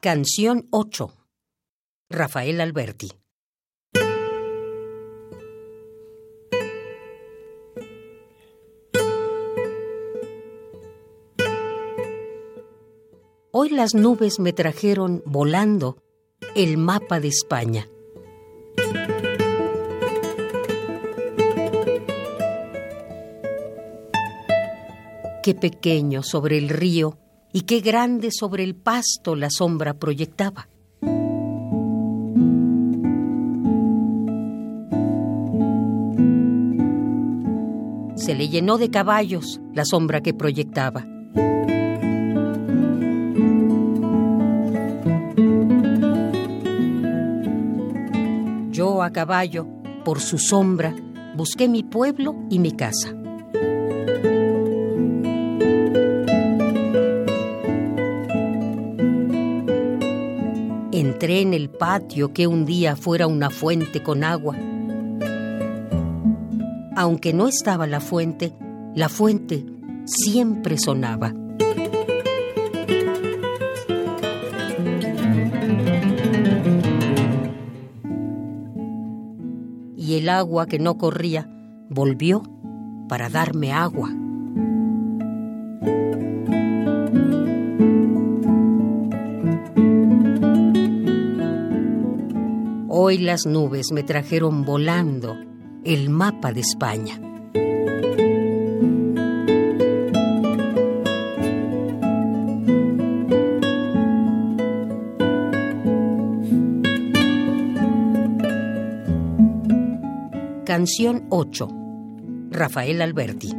Canción 8. Rafael Alberti. Hoy las nubes me trajeron volando el mapa de España. Qué pequeño sobre el río y qué grande sobre el pasto la sombra proyectaba. Se le llenó de caballos la sombra que proyectaba. Yo a caballo, por su sombra, busqué mi pueblo y mi casa. Entré en el patio que un día fuera una fuente con agua. Aunque no estaba la fuente, la fuente siempre sonaba. Y el agua que no corría volvió para darme agua. Hoy las nubes me trajeron volando el mapa de España. Canción 8. Rafael Alberti.